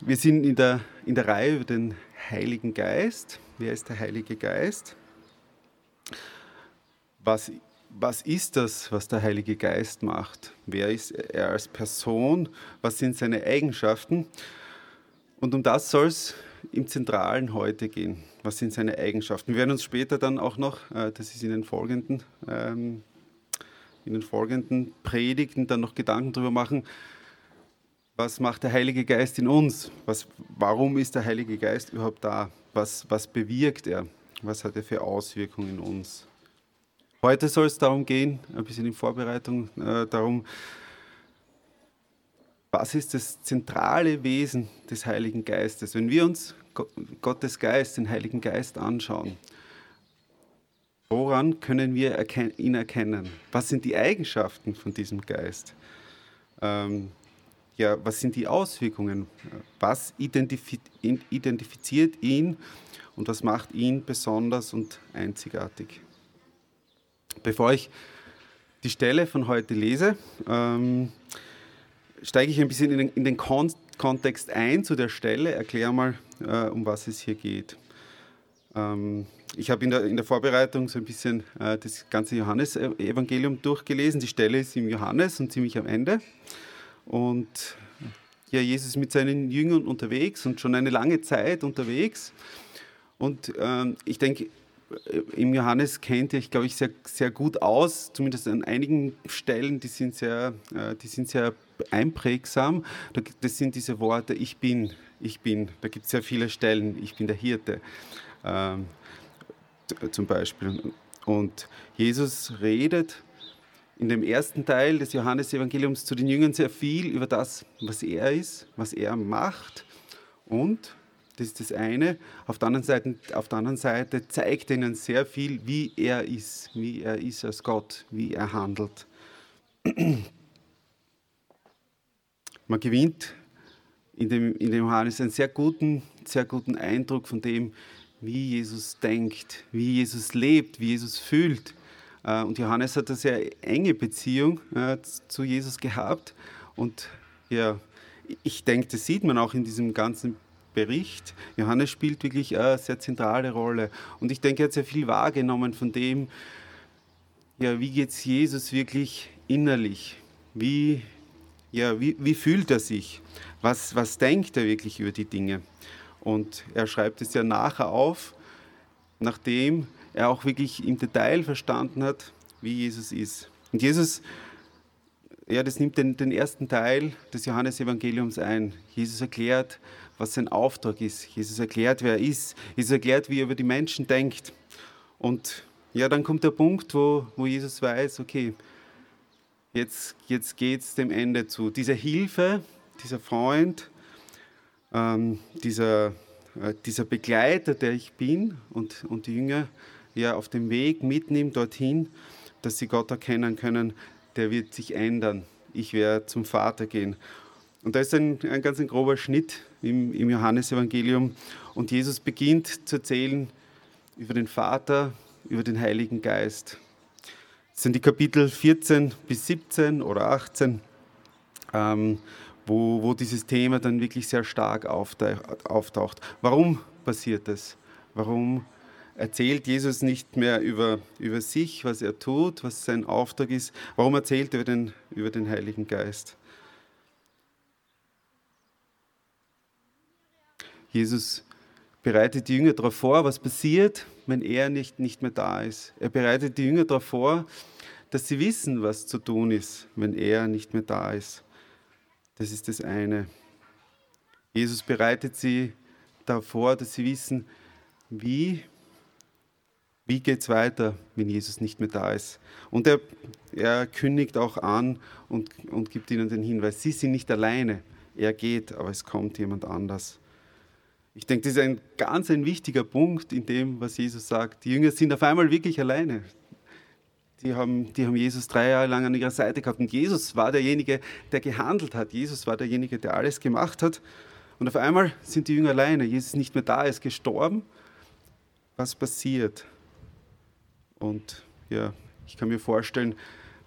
wir sind in der, in der Reihe über den Heiligen Geist. Wer ist der Heilige Geist? Was, was ist das, was der Heilige Geist macht? Wer ist er als Person? Was sind seine Eigenschaften? Und um das soll es im Zentralen heute gehen. Was sind seine Eigenschaften? Wir werden uns später dann auch noch, äh, das ist in den folgenden, ähm, in den folgenden Predigten, dann noch Gedanken darüber machen, was macht der Heilige Geist in uns? Was, warum ist der Heilige Geist überhaupt da? Was, was bewirkt er? Was hat er für Auswirkungen in uns? Heute soll es darum gehen, ein bisschen in Vorbereitung, äh, darum, was ist das zentrale Wesen des Heiligen Geistes? Wenn wir uns Gottes Geist, den Heiligen Geist anschauen, woran können wir ihn erkennen? Was sind die Eigenschaften von diesem Geist? Ähm, ja, was sind die Auswirkungen? Was identifiziert ihn und was macht ihn besonders und einzigartig? Bevor ich die Stelle von heute lese, ähm, steige ich ein bisschen in den, in den Kon Kontext ein zu der Stelle, erkläre mal, äh, um was es hier geht. Ähm, ich habe in der, in der Vorbereitung so ein bisschen äh, das ganze Johannesevangelium durchgelesen. Die Stelle ist im Johannes und ziemlich am Ende. Und ja, Jesus mit seinen Jüngern unterwegs und schon eine lange Zeit unterwegs. Und ähm, ich denke, äh, im Johannes kennt ihr, ich glaube ich, sehr, sehr gut aus, zumindest an einigen Stellen, die sind sehr, äh, die sind sehr einprägsam. Das sind diese Worte, ich bin, ich bin. Da gibt es sehr viele Stellen, ich bin der Hirte ähm, zum Beispiel. Und Jesus redet in dem ersten Teil des Johannesevangeliums zu den Jüngern sehr viel über das, was er ist, was er macht und das ist das eine. Auf der anderen Seite, auf der anderen Seite zeigt er ihnen sehr viel, wie er ist, wie er ist als Gott, wie er handelt. Man gewinnt in dem, in dem Johannes einen sehr guten, sehr guten Eindruck von dem, wie Jesus denkt, wie Jesus lebt, wie Jesus fühlt. Äh, und Johannes hat eine sehr enge Beziehung äh, zu Jesus gehabt. Und ja, ich denke, das sieht man auch in diesem ganzen Bericht. Johannes spielt wirklich eine sehr zentrale Rolle. Und ich denke, er hat sehr viel wahrgenommen von dem, ja, wie geht es Jesus wirklich innerlich? Wie, ja, wie, wie fühlt er sich? Was, was denkt er wirklich über die Dinge? Und er schreibt es ja nachher auf, nachdem er auch wirklich im Detail verstanden hat, wie Jesus ist. Und Jesus, ja, das nimmt den, den ersten Teil des Johannesevangeliums ein. Jesus erklärt, was sein Auftrag ist. Jesus erklärt, wer er ist. Jesus erklärt, wie er über die Menschen denkt. Und ja, dann kommt der Punkt, wo, wo Jesus weiß, okay, jetzt, jetzt geht es dem Ende zu. Diese Hilfe, dieser Freund, ähm, dieser, äh, dieser Begleiter, der ich bin und, und die Jünger ja auf dem Weg mitnimmt dorthin, dass sie Gott erkennen können, der wird sich ändern. Ich werde zum Vater gehen. Und da ist ein, ein ganz ein grober Schnitt im, im Johannesevangelium. Und Jesus beginnt zu erzählen über den Vater, über den Heiligen Geist. Das sind die Kapitel 14 bis 17 oder 18, ähm, wo, wo dieses Thema dann wirklich sehr stark auftaucht. Warum passiert das? Warum erzählt Jesus nicht mehr über, über sich, was er tut, was sein Auftrag ist? Warum erzählt er über den, über den Heiligen Geist? Jesus bereitet die Jünger darauf vor, was passiert, wenn er nicht, nicht mehr da ist. Er bereitet die Jünger darauf vor, dass sie wissen, was zu tun ist, wenn er nicht mehr da ist. Das ist das eine. Jesus bereitet sie davor, dass sie wissen, wie, wie geht es weiter, wenn Jesus nicht mehr da ist. Und er, er kündigt auch an und, und gibt ihnen den Hinweis, sie sind nicht alleine. Er geht, aber es kommt jemand anders. Ich denke, das ist ein ganz ein wichtiger Punkt in dem, was Jesus sagt. Die Jünger sind auf einmal wirklich alleine. Die haben, die haben Jesus drei Jahre lang an ihrer Seite gehabt. Und Jesus war derjenige, der gehandelt hat. Jesus war derjenige, der alles gemacht hat. Und auf einmal sind die Jünger alleine. Jesus ist nicht mehr da, er ist gestorben. Was passiert? Und ja, ich kann mir vorstellen,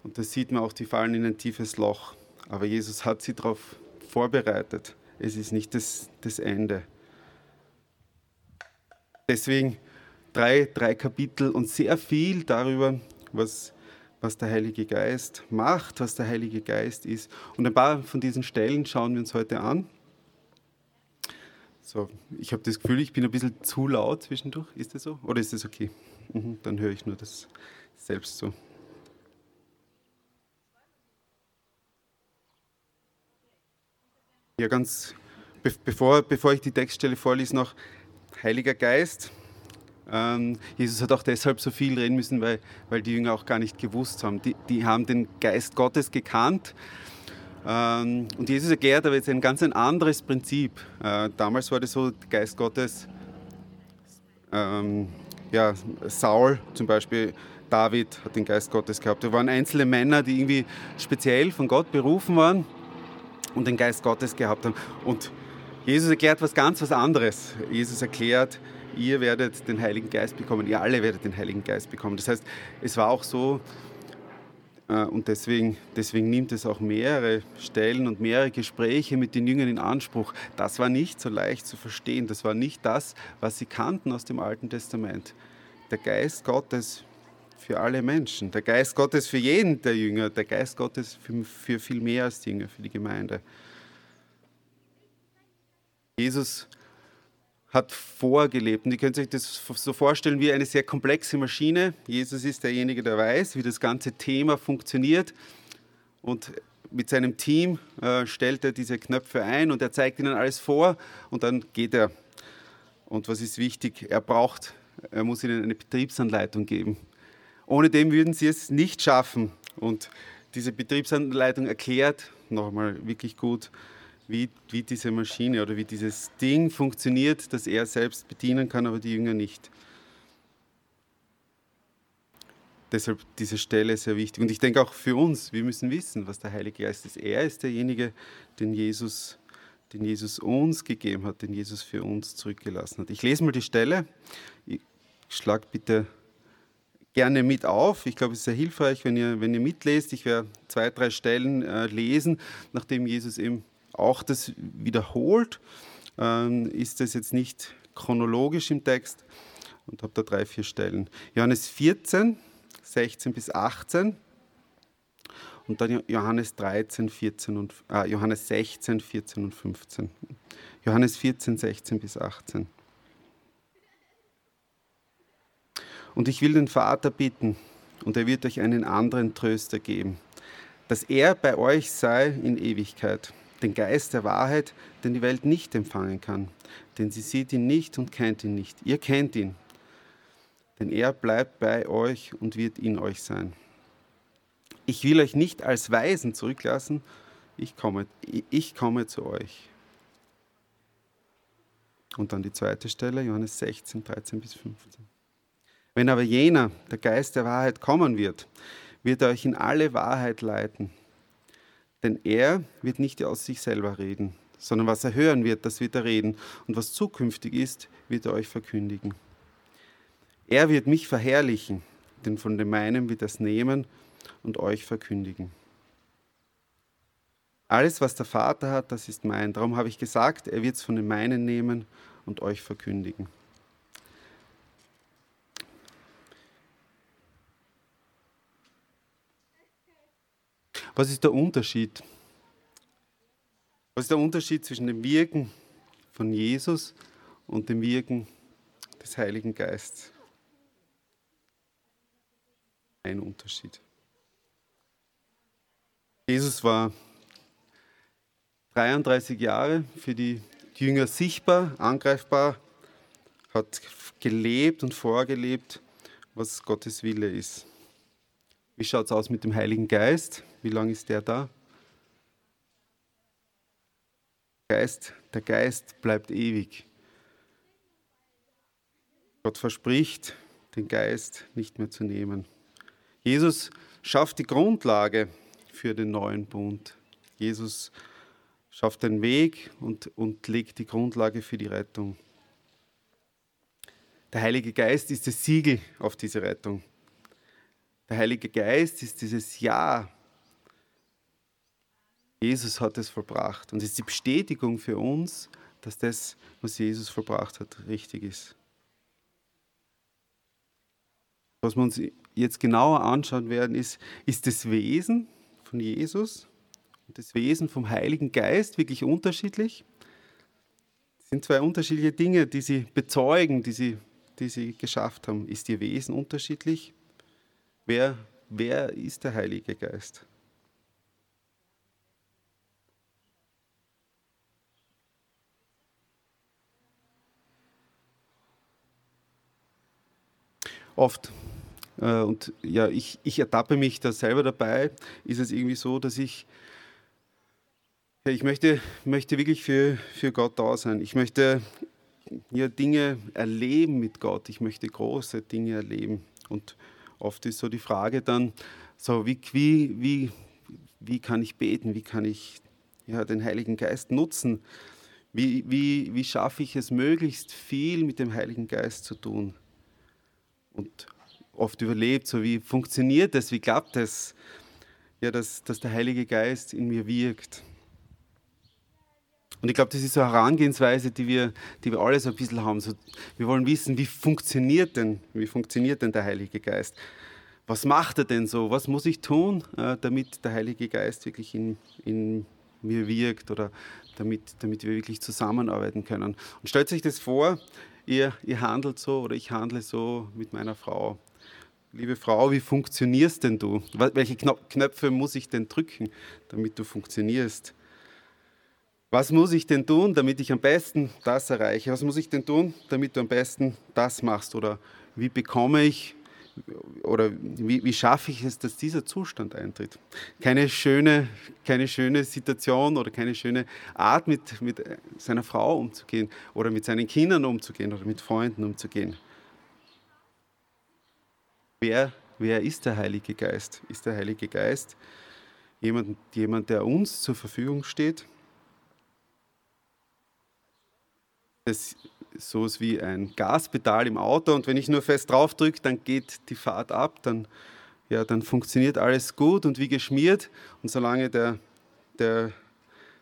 und da sieht man auch, die fallen in ein tiefes Loch. Aber Jesus hat sie darauf vorbereitet. es ist nicht das, das Ende. Deswegen drei, drei Kapitel und sehr viel darüber, was, was der Heilige Geist macht, was der Heilige Geist ist. Und ein paar von diesen Stellen schauen wir uns heute an. So, ich habe das Gefühl, ich bin ein bisschen zu laut zwischendurch. Ist das so? Oder ist das okay? Mhm, dann höre ich nur das selbst so. Ja, ganz be bevor, bevor ich die Textstelle vorlese, noch Heiliger Geist. Ähm, Jesus hat auch deshalb so viel reden müssen, weil, weil die Jünger auch gar nicht gewusst haben. Die, die haben den Geist Gottes gekannt. Ähm, und Jesus erklärt aber jetzt ein ganz ein anderes Prinzip. Äh, damals war das so, Geist Gottes, ähm, ja, Saul zum Beispiel, David hat den Geist Gottes gehabt. Da waren einzelne Männer, die irgendwie speziell von Gott berufen waren und den Geist Gottes gehabt haben. Und Jesus erklärt was ganz was anderes. Jesus erklärt, ihr werdet den Heiligen Geist bekommen, ihr alle werdet den Heiligen Geist bekommen. Das heißt, es war auch so, und deswegen, deswegen nimmt es auch mehrere Stellen und mehrere Gespräche mit den Jüngern in Anspruch. Das war nicht so leicht zu verstehen. Das war nicht das, was sie kannten aus dem Alten Testament. Der Geist Gottes für alle Menschen, der Geist Gottes für jeden der Jünger, der Geist Gottes für, für viel mehr als die Jünger, für die Gemeinde. Jesus hat vorgelebt. Und ihr könnt euch das so vorstellen wie eine sehr komplexe Maschine. Jesus ist derjenige, der weiß, wie das ganze Thema funktioniert. Und mit seinem Team äh, stellt er diese Knöpfe ein und er zeigt ihnen alles vor und dann geht er. Und was ist wichtig? Er braucht, er muss ihnen eine Betriebsanleitung geben. Ohne dem würden sie es nicht schaffen. Und diese Betriebsanleitung erklärt nochmal wirklich gut, wie, wie diese Maschine oder wie dieses Ding funktioniert, das er selbst bedienen kann, aber die Jünger nicht. Deshalb diese Stelle sehr wichtig. Und ich denke auch für uns, wir müssen wissen, was der Heilige Geist ist. Er ist derjenige, den Jesus, den Jesus uns gegeben hat, den Jesus für uns zurückgelassen hat. Ich lese mal die Stelle. Ich schlage bitte gerne mit auf. Ich glaube, es ist sehr hilfreich, wenn ihr, wenn ihr mitlest. Ich werde zwei, drei Stellen äh, lesen, nachdem Jesus eben auch das wiederholt, ähm, ist das jetzt nicht chronologisch im Text und habe da drei, vier Stellen. Johannes 14, 16 bis 18 und dann Johannes 13, 14 und äh, Johannes 16, 14 und 15. Johannes 14, 16 bis 18. Und ich will den Vater bitten, und er wird euch einen anderen Tröster geben, dass er bei euch sei in Ewigkeit den Geist der Wahrheit, den die Welt nicht empfangen kann. Denn sie sieht ihn nicht und kennt ihn nicht. Ihr kennt ihn, denn er bleibt bei euch und wird in euch sein. Ich will euch nicht als Weisen zurücklassen, ich komme, ich komme zu euch. Und dann die zweite Stelle, Johannes 16, 13 bis 15. Wenn aber jener, der Geist der Wahrheit, kommen wird, wird er euch in alle Wahrheit leiten. Denn er wird nicht aus sich selber reden, sondern was er hören wird, das wird er reden. Und was zukünftig ist, wird er euch verkündigen. Er wird mich verherrlichen, denn von dem meinen wird er es nehmen und euch verkündigen. Alles, was der Vater hat, das ist mein. Darum habe ich gesagt, er wird es von dem meinen nehmen und euch verkündigen. Was ist der Unterschied? Was ist der Unterschied zwischen dem Wirken von Jesus und dem Wirken des Heiligen Geistes? Ein Unterschied. Jesus war 33 Jahre für die Jünger sichtbar, angreifbar, hat gelebt und vorgelebt, was Gottes Wille ist. Wie schaut es aus mit dem Heiligen Geist? Wie lange ist der da? Geist, der Geist bleibt ewig. Gott verspricht, den Geist nicht mehr zu nehmen. Jesus schafft die Grundlage für den neuen Bund. Jesus schafft den Weg und, und legt die Grundlage für die Rettung. Der Heilige Geist ist das Siegel auf diese Rettung. Der Heilige Geist ist dieses Ja Jesus hat es vollbracht. Und ist die Bestätigung für uns, dass das, was Jesus vollbracht hat, richtig ist. Was wir uns jetzt genauer anschauen werden, ist, ist das Wesen von Jesus und das Wesen vom Heiligen Geist wirklich unterschiedlich? Das sind zwei unterschiedliche Dinge, die sie bezeugen, die sie, die sie geschafft haben. Ist ihr Wesen unterschiedlich? Wer, wer ist der Heilige Geist? Oft äh, und ja, ich, ich ertappe mich da selber dabei, ist es irgendwie so, dass ich, ja, ich möchte, möchte wirklich für, für Gott da sein. Ich möchte ja, Dinge erleben mit Gott. Ich möchte große Dinge erleben. Und oft ist so die Frage dann, so wie, wie, wie, wie kann ich beten? Wie kann ich ja, den Heiligen Geist nutzen? Wie, wie, wie schaffe ich es, möglichst viel mit dem Heiligen Geist zu tun? Und oft überlebt, so wie funktioniert das, wie klappt das, ja, dass, dass der Heilige Geist in mir wirkt. Und ich glaube, das ist so eine Herangehensweise, die wir, die wir alle so ein bisschen haben. So, wir wollen wissen, wie funktioniert denn, wie funktioniert denn der Heilige Geist? Was macht er denn so? Was muss ich tun, äh, damit der Heilige Geist wirklich in, in mir wirkt oder damit, damit wir wirklich zusammenarbeiten können? Und stellt euch das vor, ihr, ihr handelt so oder ich handle so mit meiner Frau. Liebe Frau, wie funktionierst denn du? Welche Knöpfe muss ich denn drücken, damit du funktionierst? Was muss ich denn tun, damit ich am besten das erreiche? Was muss ich denn tun, damit du am besten das machst? Oder wie bekomme ich oder wie, wie schaffe ich es, dass dieser Zustand eintritt? Keine schöne, keine schöne Situation oder keine schöne Art, mit, mit seiner Frau umzugehen oder mit seinen Kindern umzugehen oder mit Freunden umzugehen. Wer, wer ist der Heilige Geist? Ist der Heilige Geist jemand, jemand, der uns zur Verfügung steht? Ist so wie ein Gaspedal im Auto und wenn ich nur fest drauf drücke, dann geht die Fahrt ab, dann, ja, dann funktioniert alles gut und wie geschmiert. Und solange der, der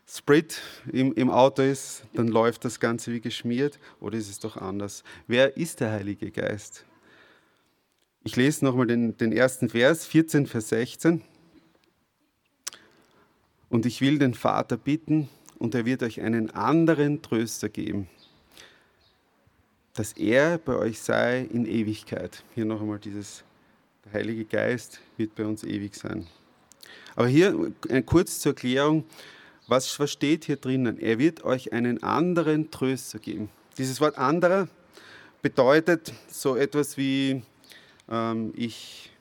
Sprit im, im Auto ist, dann läuft das Ganze wie geschmiert oder ist es doch anders? Wer ist der Heilige Geist? Ich lese nochmal den, den ersten Vers, 14, Vers 16. Und ich will den Vater bitten, und er wird euch einen anderen Tröster geben, dass er bei euch sei in Ewigkeit. Hier noch einmal dieses, der Heilige Geist wird bei uns ewig sein. Aber hier kurz zur Erklärung, was, was steht hier drinnen? Er wird euch einen anderen Tröster geben. Dieses Wort anderer bedeutet so etwas wie ähm, ich,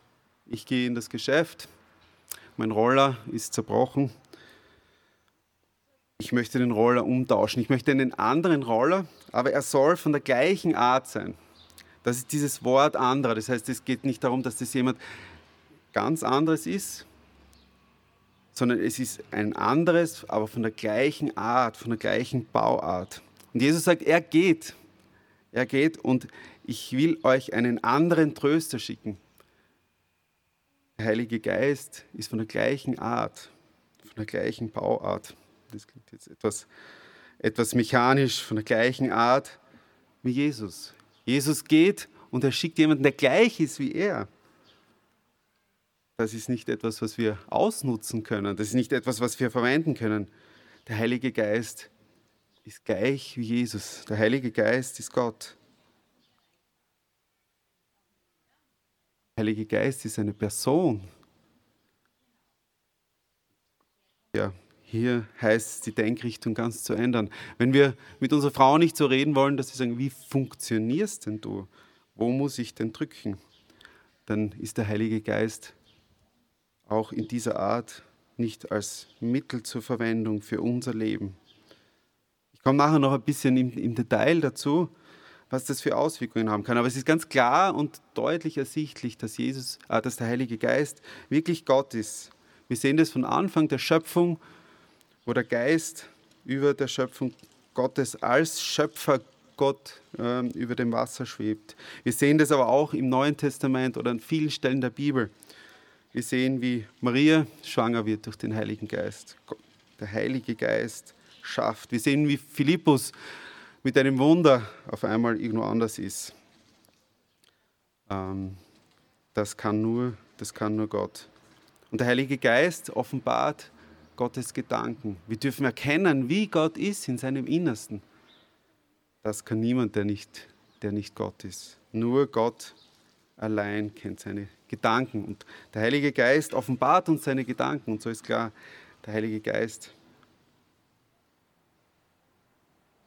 ich gehe in das Geschäft, mein Roller ist zerbrochen. Ich möchte den Roller umtauschen. Ich möchte einen anderen Roller, aber er soll von der gleichen Art sein. Das ist dieses Wort anderer. Das heißt, es geht nicht darum, dass das jemand ganz anderes ist, sondern es ist ein anderes, aber von der gleichen Art, von der gleichen Bauart. Und Jesus sagt, er geht. Er geht und ich will euch einen anderen Tröster schicken. Der Heilige Geist ist von der gleichen Art, von der gleichen Bauart. Das klingt jetzt etwas, etwas mechanisch, von der gleichen Art wie Jesus. Jesus geht und er schickt jemanden, der gleich ist wie er. Das ist nicht etwas, was wir ausnutzen können. Das ist nicht etwas, was wir verwenden können. Der Heilige Geist ist gleich wie Jesus. Der Heilige Geist ist Gott. Heilige Geist ist eine Person. Ja, hier heißt es, die Denkrichtung ganz zu ändern. Wenn wir mit unserer Frau nicht so reden wollen, dass wir sagen, wie funktionierst denn du? Wo muss ich denn drücken? Dann ist der Heilige Geist auch in dieser Art nicht als Mittel zur Verwendung für unser Leben. Ich komme nachher noch ein bisschen im, im Detail dazu, was das für Auswirkungen haben kann. Aber es ist ganz klar und deutlich ersichtlich, dass Jesus, äh, dass der Heilige Geist wirklich Gott ist. Wir sehen das von Anfang der Schöpfung, wo der Geist über der Schöpfung Gottes als Schöpfer Gott äh, über dem Wasser schwebt. Wir sehen das aber auch im Neuen Testament oder an vielen Stellen der Bibel. Wir sehen, wie Maria schwanger wird durch den Heiligen Geist. Der Heilige Geist schafft. Wir sehen, wie Philippus mit einem Wunder auf einmal irgendwo anders ist. Ähm, das, kann nur, das kann nur Gott. Und der Heilige Geist offenbart Gottes Gedanken. Wir dürfen erkennen, wie Gott ist in seinem Innersten. Das kann niemand, der nicht, der nicht Gott ist. Nur Gott allein kennt seine Gedanken. Und der Heilige Geist offenbart uns seine Gedanken. Und so ist klar, der Heilige Geist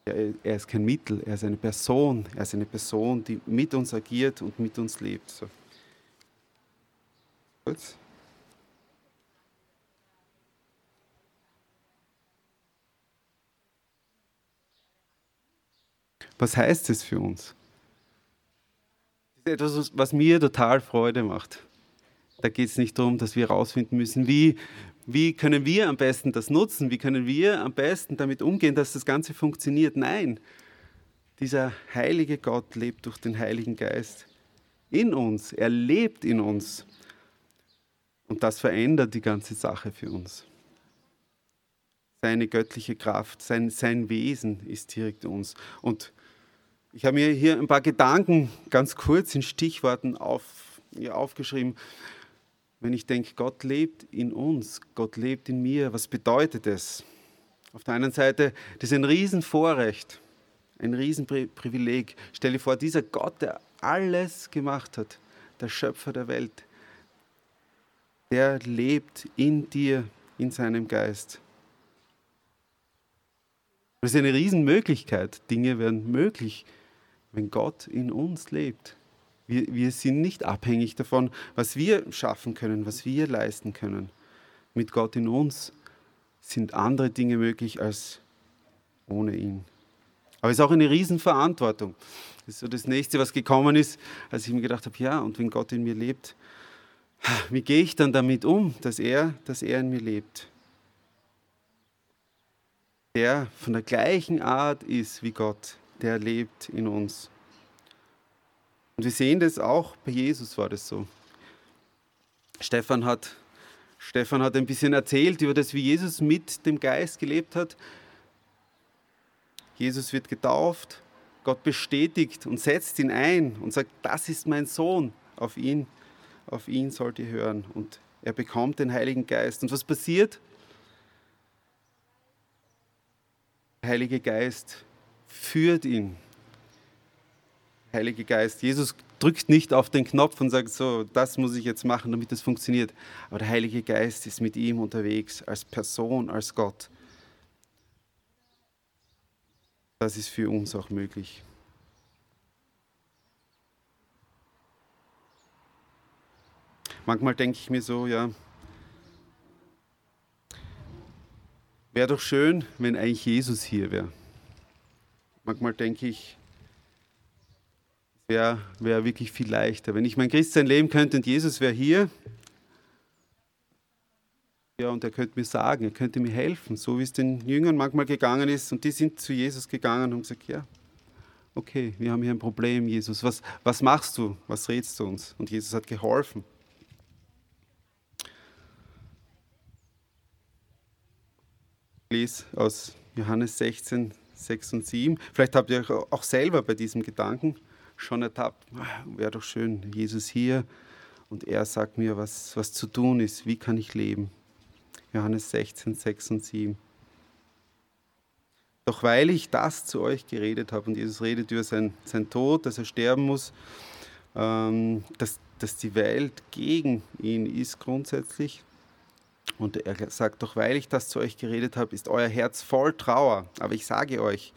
er ist kein Mittel, er ist eine Person. Er ist eine Person, die mit uns agiert und mit uns lebt. So. Gut. Was heißt es für uns? Das ist etwas, was mir total Freude macht. Da geht es nicht darum, dass wir herausfinden müssen, wie wie können wir am besten das nutzen? Wie können wir am besten damit umgehen, dass das Ganze funktioniert? Nein, dieser heilige Gott lebt durch den Heiligen Geist in uns. Er lebt in uns. Und das verändert die ganze Sache für uns. Seine göttliche Kraft, sein, sein Wesen ist direkt uns. Und ich habe mir hier ein paar Gedanken ganz kurz in Stichworten auf, ja, aufgeschrieben wenn ich denke, Gott lebt in uns, Gott lebt in mir, was bedeutet das? Auf der einen Seite, das ist ein Riesenvorrecht, ein Riesenprivileg. Stell dir vor, dieser Gott, der alles gemacht hat, der Schöpfer der Welt, der lebt in dir, in seinem Geist. Das ist eine Riesenmöglichkeit. Dinge werden möglich, wenn Gott in uns lebt. Wir, wir sind nicht abhängig davon, was wir schaffen können, was wir leisten können. Mit Gott in uns sind andere Dinge möglich als ohne ihn. Aber es ist auch eine Riesenverantwortung. Das ist so das Nächste, was gekommen ist, als ich mir gedacht habe, ja, und wenn Gott in mir lebt, wie gehe ich dann damit um, dass er, dass er in mir lebt? Der von der gleichen Art ist wie Gott, der lebt in uns. Und wir sehen das auch, bei Jesus war das so. Stefan hat, Stefan hat ein bisschen erzählt über das, wie Jesus mit dem Geist gelebt hat. Jesus wird getauft, Gott bestätigt und setzt ihn ein und sagt, das ist mein Sohn, auf ihn, auf ihn sollt ihr hören. Und er bekommt den Heiligen Geist. Und was passiert? Der Heilige Geist führt ihn Heilige Geist. Jesus drückt nicht auf den Knopf und sagt so, das muss ich jetzt machen, damit es funktioniert. Aber der Heilige Geist ist mit ihm unterwegs, als Person, als Gott. Das ist für uns auch möglich. Manchmal denke ich mir so, ja, wäre doch schön, wenn eigentlich Jesus hier wäre. Manchmal denke ich, wäre wär wirklich viel leichter. Wenn ich mein Christsein leben könnte und Jesus wäre hier, ja, und er könnte mir sagen, er könnte mir helfen, so wie es den Jüngern manchmal gegangen ist. Und die sind zu Jesus gegangen und haben gesagt, ja, okay, wir haben hier ein Problem, Jesus. Was, was machst du? Was rätst du uns? Und Jesus hat geholfen. Ich lese aus Johannes 16, 6 und 7. Vielleicht habt ihr euch auch selber bei diesem Gedanken schon ertappt, wäre doch schön, Jesus hier und er sagt mir, was, was zu tun ist, wie kann ich leben. Johannes 16, 6 und 7. Doch weil ich das zu euch geredet habe, und Jesus redet über sein, sein Tod, dass er sterben muss, ähm, dass, dass die Welt gegen ihn ist grundsätzlich. Und er sagt, doch weil ich das zu euch geredet habe, ist euer Herz voll Trauer. Aber ich sage euch,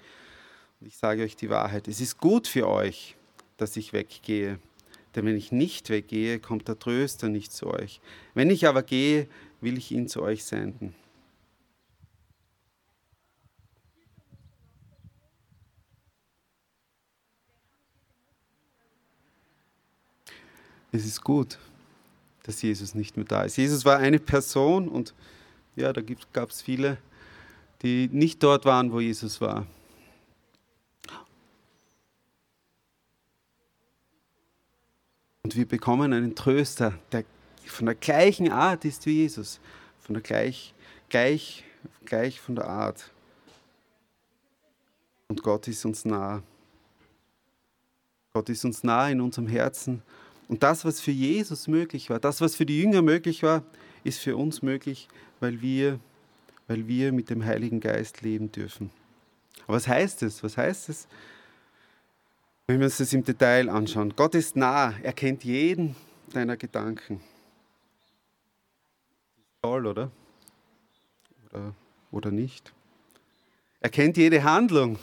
und ich sage euch die Wahrheit, es ist gut für euch, dass ich weggehe. Denn wenn ich nicht weggehe, kommt der Tröster nicht zu euch. Wenn ich aber gehe, will ich ihn zu euch senden. Es ist gut, dass Jesus nicht mehr da ist. Jesus war eine Person und ja, da gab es viele, die nicht dort waren, wo Jesus war. Und wir bekommen einen Tröster, der von der gleichen Art ist wie Jesus, von der gleich, gleich gleich von der Art. Und Gott ist uns nah. Gott ist uns nah in unserem Herzen. Und das, was für Jesus möglich war, das, was für die Jünger möglich war, ist für uns möglich, weil wir, weil wir mit dem Heiligen Geist leben dürfen. Aber was heißt es? Was heißt es? Wenn wir uns das im Detail anschauen. Gott ist nah, er kennt jeden deiner Gedanken. Toll, oder? Oder, oder nicht? Er kennt jede Handlung,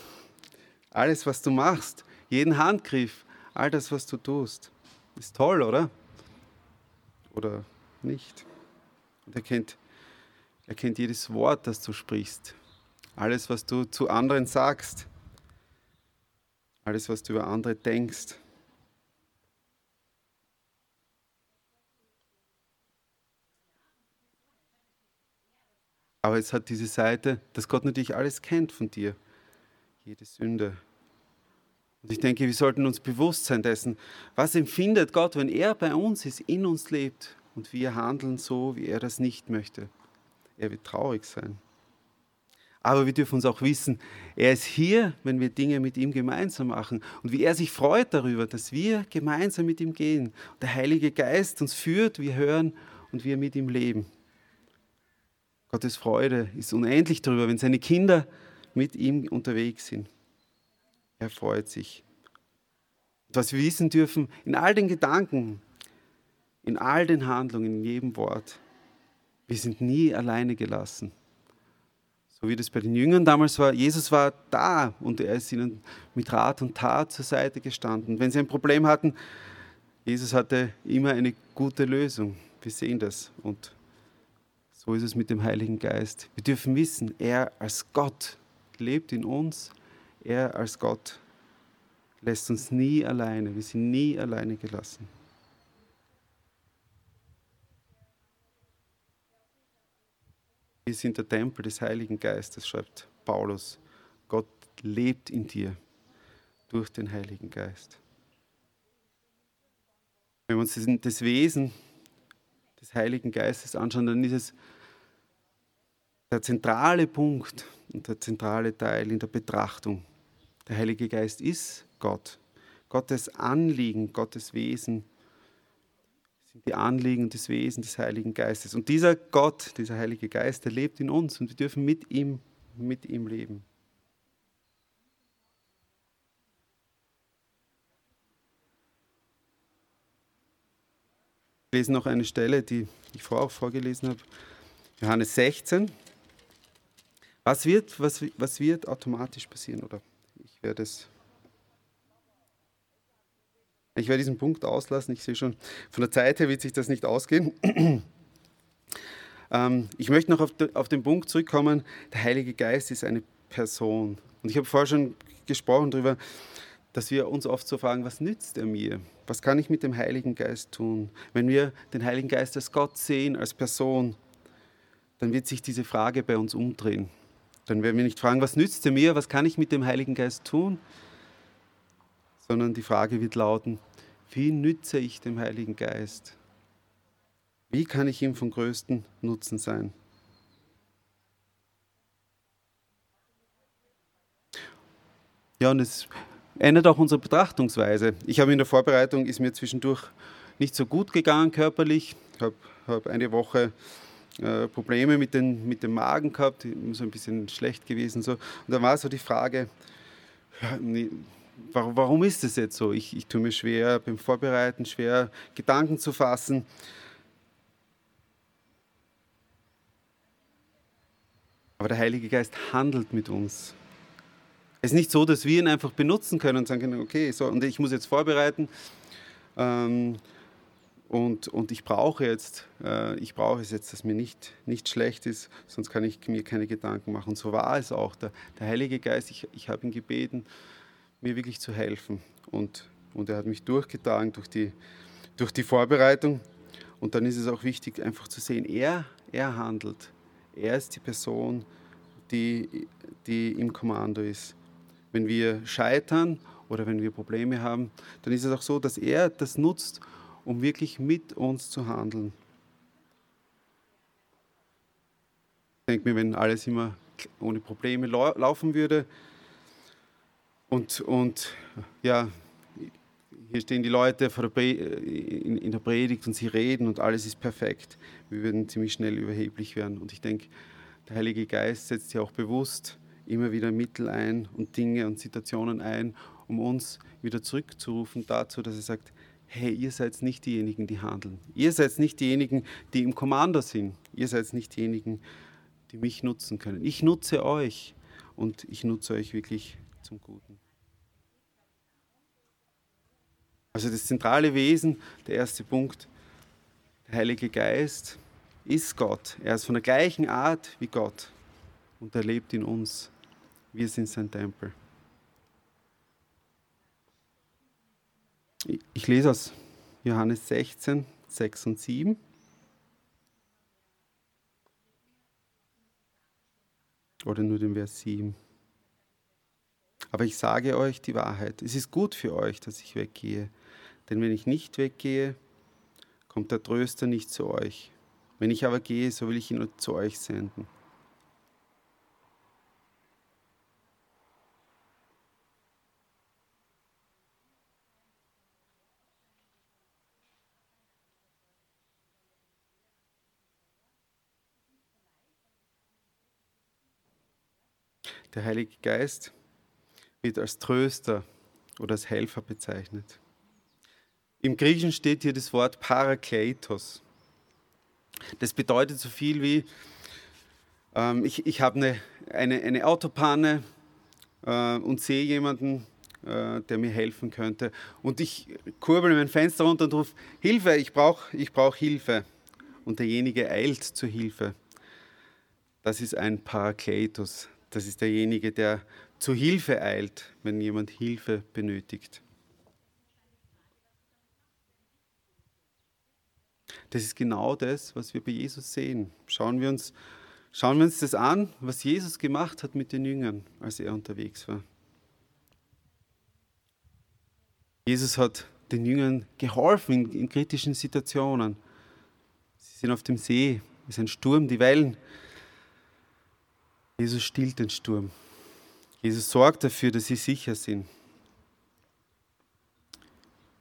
alles, was du machst, jeden Handgriff, all das, was du tust. Ist toll, oder? Oder nicht? Und er kennt, er kennt jedes Wort, das du sprichst. Alles, was du zu anderen sagst. Alles, was du über andere denkst. Aber es hat diese Seite, dass Gott natürlich alles kennt von dir. Jede Sünde. Und ich denke, wir sollten uns bewusst sein dessen, was empfindet Gott, wenn er bei uns ist, in uns lebt und wir handeln so, wie er das nicht möchte. Er wird traurig sein. Aber wir dürfen uns auch wissen, er ist hier, wenn wir Dinge mit ihm gemeinsam machen. Und wie er sich freut darüber, dass wir gemeinsam mit ihm gehen. Der Heilige Geist uns führt, wir hören und wir mit ihm leben. Gottes Freude ist unendlich darüber, wenn seine Kinder mit ihm unterwegs sind. Er freut sich. Und was wir wissen dürfen, in all den Gedanken, in all den Handlungen, in jedem Wort, wir sind nie alleine gelassen. So wie das bei den Jüngern damals war, Jesus war da und er ist ihnen mit Rat und Tat zur Seite gestanden. Wenn sie ein Problem hatten, Jesus hatte immer eine gute Lösung. Wir sehen das und so ist es mit dem Heiligen Geist. Wir dürfen wissen, er als Gott lebt in uns. Er als Gott lässt uns nie alleine. Wir sind nie alleine gelassen. Wir sind der Tempel des Heiligen Geistes, schreibt Paulus. Gott lebt in dir durch den Heiligen Geist. Wenn wir uns das Wesen des Heiligen Geistes anschauen, dann ist es der zentrale Punkt und der zentrale Teil in der Betrachtung. Der Heilige Geist ist Gott. Gottes Anliegen, Gottes Wesen sind die Anliegen und das Wesen des Heiligen Geistes. Und dieser Gott, dieser Heilige Geist, der lebt in uns und wir dürfen mit ihm, mit ihm leben. Ich lese noch eine Stelle, die ich vorher auch vorgelesen habe. Johannes 16. Was wird, was, was wird automatisch passieren? Oder ich werde ich werde diesen Punkt auslassen. Ich sehe schon, von der Zeit her wird sich das nicht ausgehen. Ähm, ich möchte noch auf, auf den Punkt zurückkommen, der Heilige Geist ist eine Person. Und ich habe vorher schon gesprochen darüber, dass wir uns oft so fragen, was nützt er mir? Was kann ich mit dem Heiligen Geist tun? Wenn wir den Heiligen Geist als Gott sehen, als Person, dann wird sich diese Frage bei uns umdrehen. Dann werden wir nicht fragen, was nützt er mir? Was kann ich mit dem Heiligen Geist tun? sondern die Frage wird lauten, wie nütze ich dem Heiligen Geist? Wie kann ich ihm vom größten Nutzen sein? Ja, und es ändert auch unsere Betrachtungsweise. Ich habe in der Vorbereitung, ist mir zwischendurch nicht so gut gegangen körperlich. Ich habe hab eine Woche äh, Probleme mit, den, mit dem Magen gehabt, so ein bisschen schlecht gewesen. So. Und da war so die Frage, warum, ist es jetzt so? Ich, ich tue mir schwer beim Vorbereiten, schwer Gedanken zu fassen. Aber der Heilige Geist handelt mit uns. Es ist nicht so, dass wir ihn einfach benutzen können und sagen können, okay, so, und ich muss jetzt vorbereiten ähm, und, und ich brauche jetzt, äh, ich brauche es jetzt, dass mir nicht, nicht schlecht ist, sonst kann ich mir keine Gedanken machen. Und so war es auch. Der, der Heilige Geist, ich, ich habe ihn gebeten, mir wirklich zu helfen. Und, und er hat mich durchgetragen durch die, durch die Vorbereitung. Und dann ist es auch wichtig, einfach zu sehen, er, er handelt. Er ist die Person, die, die im Kommando ist. Wenn wir scheitern oder wenn wir Probleme haben, dann ist es auch so, dass er das nutzt, um wirklich mit uns zu handeln. denke mir, wenn alles immer ohne Probleme laufen würde und, und ja, hier stehen die Leute in der Predigt und sie reden und alles ist perfekt. Wir würden ziemlich schnell überheblich werden. Und ich denke, der Heilige Geist setzt ja auch bewusst immer wieder Mittel ein und Dinge und Situationen ein, um uns wieder zurückzurufen dazu, dass er sagt, hey, ihr seid nicht diejenigen, die handeln. Ihr seid nicht diejenigen, die im Kommando sind. Ihr seid nicht diejenigen, die mich nutzen können. Ich nutze euch und ich nutze euch wirklich zum Guten. Also das zentrale Wesen, der erste Punkt, der Heilige Geist ist Gott. Er ist von der gleichen Art wie Gott und er lebt in uns. Wir sind sein Tempel. Ich lese aus Johannes 16, 6 und 7. Oder nur den Vers 7. Aber ich sage euch die Wahrheit. Es ist gut für euch, dass ich weggehe. Denn wenn ich nicht weggehe, kommt der Tröster nicht zu euch. Wenn ich aber gehe, so will ich ihn zu euch senden. Der Heilige Geist wird als Tröster oder als Helfer bezeichnet. Im Griechischen steht hier das Wort Parakletos. Das bedeutet so viel wie, ähm, ich, ich habe eine, eine, eine Autopanne äh, und sehe jemanden, äh, der mir helfen könnte. Und ich kurbel mein Fenster runter und rufe, Hilfe, ich brauche ich brauch Hilfe. Und derjenige eilt zur Hilfe. Das ist ein Parakletos. Das ist derjenige, der zu Hilfe eilt, wenn jemand Hilfe benötigt. Das ist genau das, was wir bei Jesus sehen. Schauen wir uns, schauen wir uns das an, was Jesus gemacht hat mit den Jüngern, als er unterwegs war. Jesus hat den Jüngern geholfen in, in kritischen Situationen. Sie sind auf dem See, es ist ein Sturm, die Wellen Jesus stillt den Sturm. Jesus sorgt dafür, dass sie sicher sind.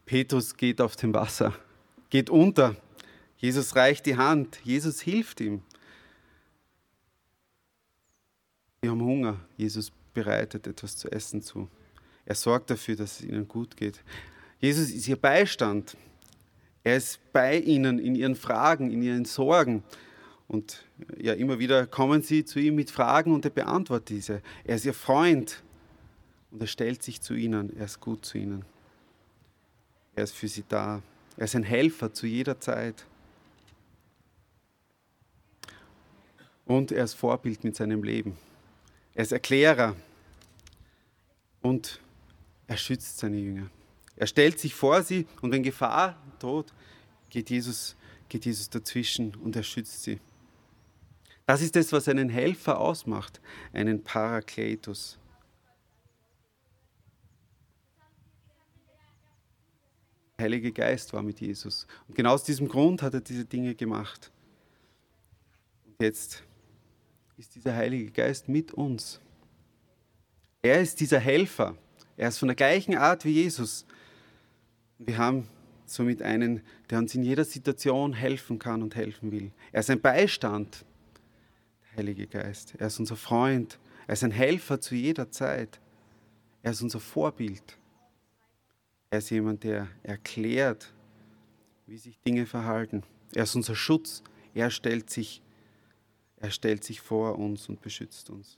Petrus geht auf dem Wasser, geht unter. Jesus reicht die Hand. Jesus hilft ihm. Sie haben Hunger. Jesus bereitet etwas zu essen zu. Er sorgt dafür, dass es ihnen gut geht. Jesus ist ihr Beistand. Er ist bei ihnen in ihren Fragen, in ihren Sorgen. Und ja, immer wieder kommen sie zu ihm mit Fragen und er beantwortet diese. Er ist ihr Freund und er stellt sich zu ihnen. Er ist gut zu ihnen. Er ist für sie da. Er ist ein Helfer zu jeder Zeit. Und er ist Vorbild mit seinem Leben. Er ist Erklärer und er schützt seine Jünger. Er stellt sich vor sie und wenn Gefahr droht, geht Jesus, geht Jesus dazwischen und er schützt sie. Das ist das, was einen Helfer ausmacht, einen Parakletus. Der Heilige Geist war mit Jesus. Und genau aus diesem Grund hat er diese Dinge gemacht. Und jetzt ist dieser Heilige Geist mit uns. Er ist dieser Helfer. Er ist von der gleichen Art wie Jesus. Wir haben somit einen, der uns in jeder Situation helfen kann und helfen will. Er ist ein Beistand. Heilige Geist. Er ist unser Freund. Er ist ein Helfer zu jeder Zeit. Er ist unser Vorbild. Er ist jemand, der erklärt, wie sich Dinge verhalten. Er ist unser Schutz. Er stellt sich, er stellt sich vor uns und beschützt uns.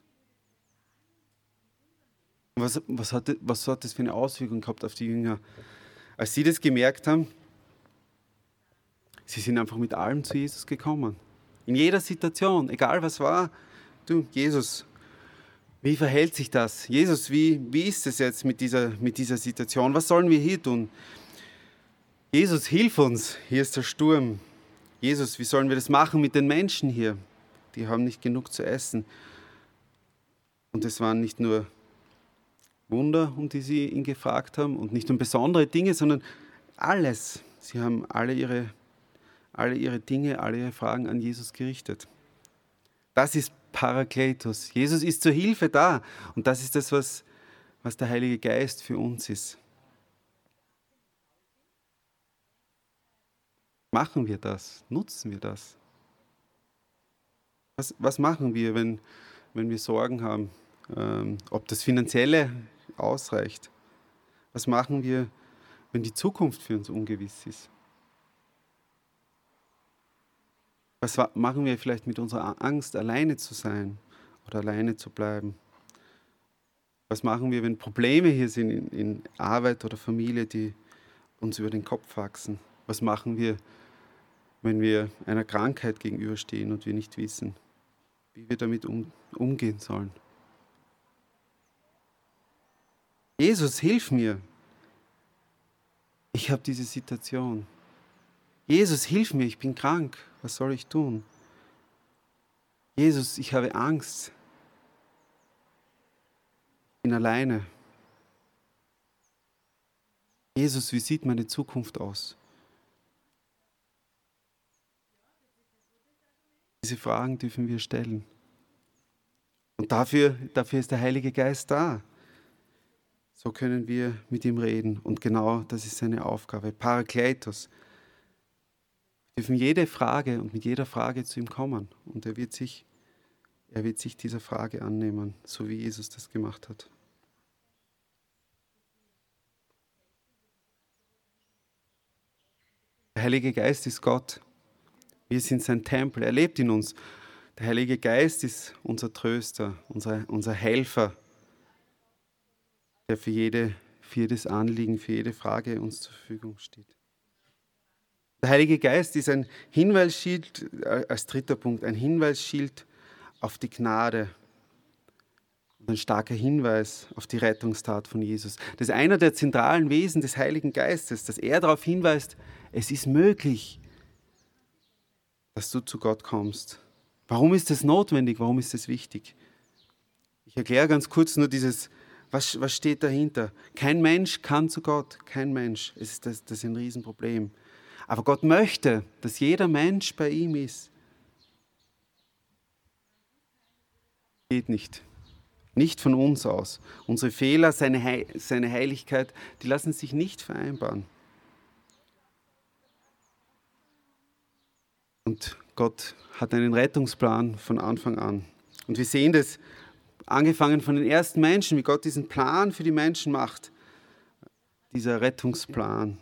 Was, was, hat, was hat das für eine Auswirkung gehabt auf die Jünger? Als sie das gemerkt haben, sie sind einfach mit allem zu Jesus gekommen. In jeder Situation, egal was war, du, Jesus, wie verhält sich das? Jesus, wie, wie ist es jetzt mit dieser, mit dieser Situation? Was sollen wir hier tun? Jesus, hilf uns, hier ist der Sturm. Jesus, wie sollen wir das machen mit den Menschen hier? Die haben nicht genug zu essen. Und es waren nicht nur Wunder, um die sie ihn gefragt haben, und nicht um besondere Dinge, sondern alles. Sie haben alle ihre alle ihre Dinge, alle ihre Fragen an Jesus gerichtet. Das ist Parakletos. Jesus ist zur Hilfe da. Und das ist das, was, was der Heilige Geist für uns ist. Machen wir das? Nutzen wir das? Was, was machen wir, wenn, wenn wir Sorgen haben? Ähm, ob das Finanzielle ausreicht? Was machen wir, wenn die Zukunft für uns ungewiss ist? Was machen wir vielleicht mit unserer Angst, alleine zu sein oder alleine zu bleiben? Was machen wir, wenn Probleme hier sind in, in Arbeit oder Familie, die uns über den Kopf wachsen? Was machen wir, wenn wir einer Krankheit gegenüberstehen und wir nicht wissen, wie wir damit um, umgehen sollen? Jesus, hilf mir. Ich habe diese Situation. Jesus, hilf mir, ich bin krank. Was soll ich tun? Jesus, ich habe Angst. Ich bin alleine. Jesus, wie sieht meine Zukunft aus? Diese Fragen dürfen wir stellen. Und dafür, dafür ist der Heilige Geist da. So können wir mit ihm reden. Und genau das ist seine Aufgabe. Parakletos dürfen jede Frage und mit jeder Frage zu ihm kommen. Und er wird sich, er wird sich dieser Frage annehmen, so wie Jesus das gemacht hat. Der Heilige Geist ist Gott. Wir sind sein Tempel. Er lebt in uns. Der Heilige Geist ist unser Tröster, unser, unser Helfer, der für, jede, für jedes Anliegen, für jede Frage uns zur Verfügung steht. Der Heilige Geist ist ein Hinweisschild, äh, als dritter Punkt, ein Hinweisschild auf die Gnade und ein starker Hinweis auf die Rettungstat von Jesus. Das ist einer der zentralen Wesen des Heiligen Geistes, dass er darauf hinweist, es ist möglich, dass du zu Gott kommst. Warum ist das notwendig? Warum ist das wichtig? Ich erkläre ganz kurz nur dieses, was, was steht dahinter? Kein Mensch kann zu Gott, kein Mensch. das, das ist ein Riesenproblem. Aber Gott möchte, dass jeder Mensch bei ihm ist. Geht nicht. Nicht von uns aus. Unsere Fehler, seine, He seine Heiligkeit, die lassen sich nicht vereinbaren. Und Gott hat einen Rettungsplan von Anfang an. Und wir sehen das, angefangen von den ersten Menschen, wie Gott diesen Plan für die Menschen macht. Dieser Rettungsplan.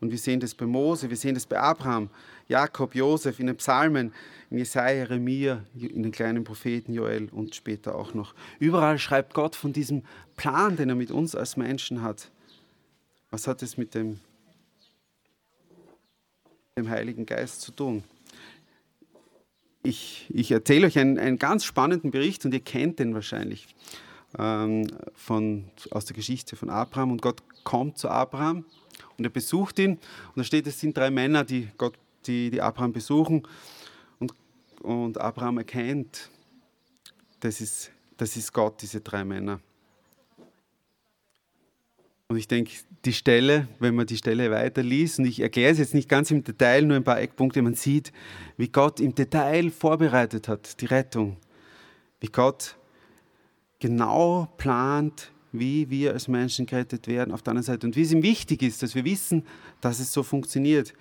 Und wir sehen das bei Mose, wir sehen das bei Abraham, Jakob, Josef, in den Psalmen, in Jesaja, Jeremia, in den kleinen Propheten Joel und später auch noch. Überall schreibt Gott von diesem Plan, den er mit uns als Menschen hat. Was hat es mit dem, dem Heiligen Geist zu tun? Ich, ich erzähle euch einen, einen ganz spannenden Bericht und ihr kennt den wahrscheinlich ähm, von, aus der Geschichte von Abraham. Und Gott kommt zu Abraham und er besucht ihn. Und da steht, es sind drei Männer, die, Gott, die, die Abraham besuchen. Und, und Abraham erkennt, das ist, das ist Gott, diese drei Männer. Und ich denke, die Stelle, wenn man die Stelle weiterliest, und ich erkläre es jetzt nicht ganz im Detail, nur ein paar Eckpunkte, man sieht, wie Gott im Detail vorbereitet hat, die Rettung. Wie Gott genau plant, wie wir als Menschen gerettet werden auf der anderen Seite und wie es ihm wichtig ist, dass wir wissen, dass es so funktioniert.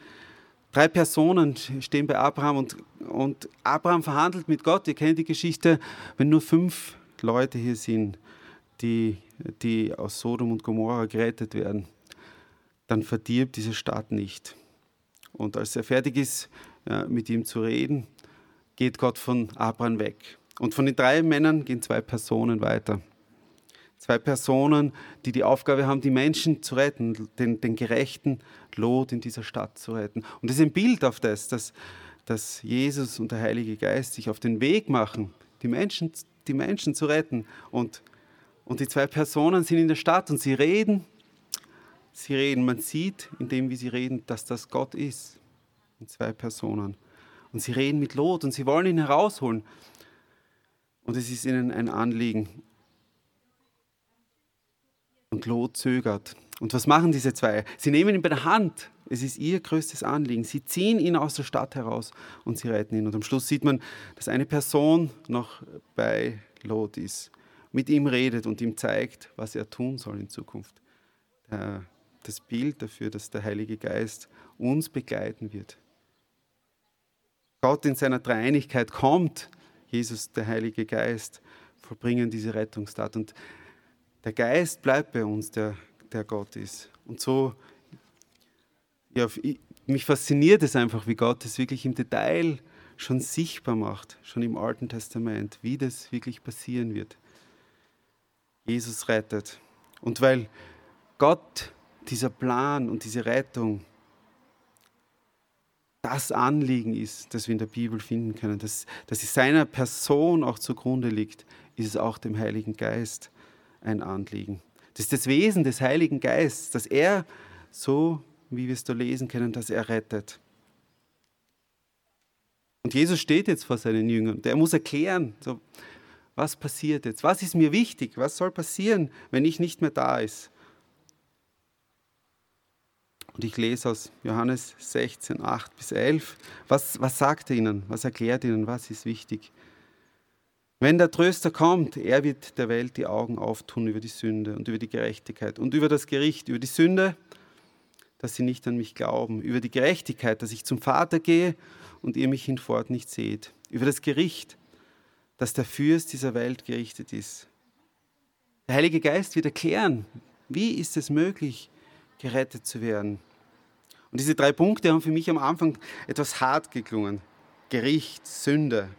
Drei Personen stehen bei Abraham und, und Abraham verhandelt mit Gott. Ihr kennt die Geschichte, wenn nur fünf Leute hier sind, die, die aus Sodom und Gomorra gerettet werden, dann verdirbt diese Stadt nicht. Und als er fertig ist, mit ihm zu reden, geht Gott von Abraham weg. Und von den drei Männern gehen zwei Personen weiter. Zwei Personen, die die Aufgabe haben, die Menschen zu retten, den, den gerechten Lot in dieser Stadt zu retten. Und das ist ein Bild auf das, dass, dass Jesus und der Heilige Geist sich auf den Weg machen, die Menschen, die Menschen zu retten. Und, und die zwei Personen sind in der Stadt und sie reden. Sie reden, man sieht, indem wie sie reden, dass das Gott ist. In zwei Personen. Und sie reden mit Lot und sie wollen ihn herausholen. Und es ist ihnen ein Anliegen. Und Lot zögert. Und was machen diese zwei? Sie nehmen ihn bei der Hand Es ist ihr größtes Anliegen. Sie ziehen ihn aus der Stadt heraus und sie retten ihn. Und am Schluss sieht man, dass eine Person noch bei Lot ist, mit ihm redet und ihm zeigt, was er tun soll in Zukunft. Das Bild dafür, dass der Heilige Geist uns begleiten wird. Gott in seiner Dreieinigkeit kommt, Jesus, der Heilige Geist, vollbringen diese Rettungstat. Und der Geist bleibt bei uns, der, der Gott ist. Und so, ja, mich fasziniert es einfach, wie Gott es wirklich im Detail schon sichtbar macht, schon im Alten Testament, wie das wirklich passieren wird. Jesus rettet. Und weil Gott dieser Plan und diese Rettung das Anliegen ist, das wir in der Bibel finden können, dass, dass es seiner Person auch zugrunde liegt, ist es auch dem Heiligen Geist ein Anliegen. Das ist das Wesen des Heiligen Geistes, dass er, so wie wir es da lesen können, dass er rettet. Und Jesus steht jetzt vor seinen Jüngern und er muss erklären, so, was passiert jetzt, was ist mir wichtig, was soll passieren, wenn ich nicht mehr da ist. Und ich lese aus Johannes 16, 8 bis 11. Was, was sagt er ihnen? Was erklärt ihnen? Was ist wichtig? Wenn der Tröster kommt, er wird der Welt die Augen auftun über die Sünde und über die Gerechtigkeit und über das Gericht, über die Sünde, dass sie nicht an mich glauben, über die Gerechtigkeit, dass ich zum Vater gehe und ihr mich hinfort nicht seht, über das Gericht, dass der Fürst dieser Welt gerichtet ist. Der Heilige Geist wird erklären, wie ist es möglich, gerettet zu werden. Und diese drei Punkte haben für mich am Anfang etwas hart geklungen. Gericht, Sünde,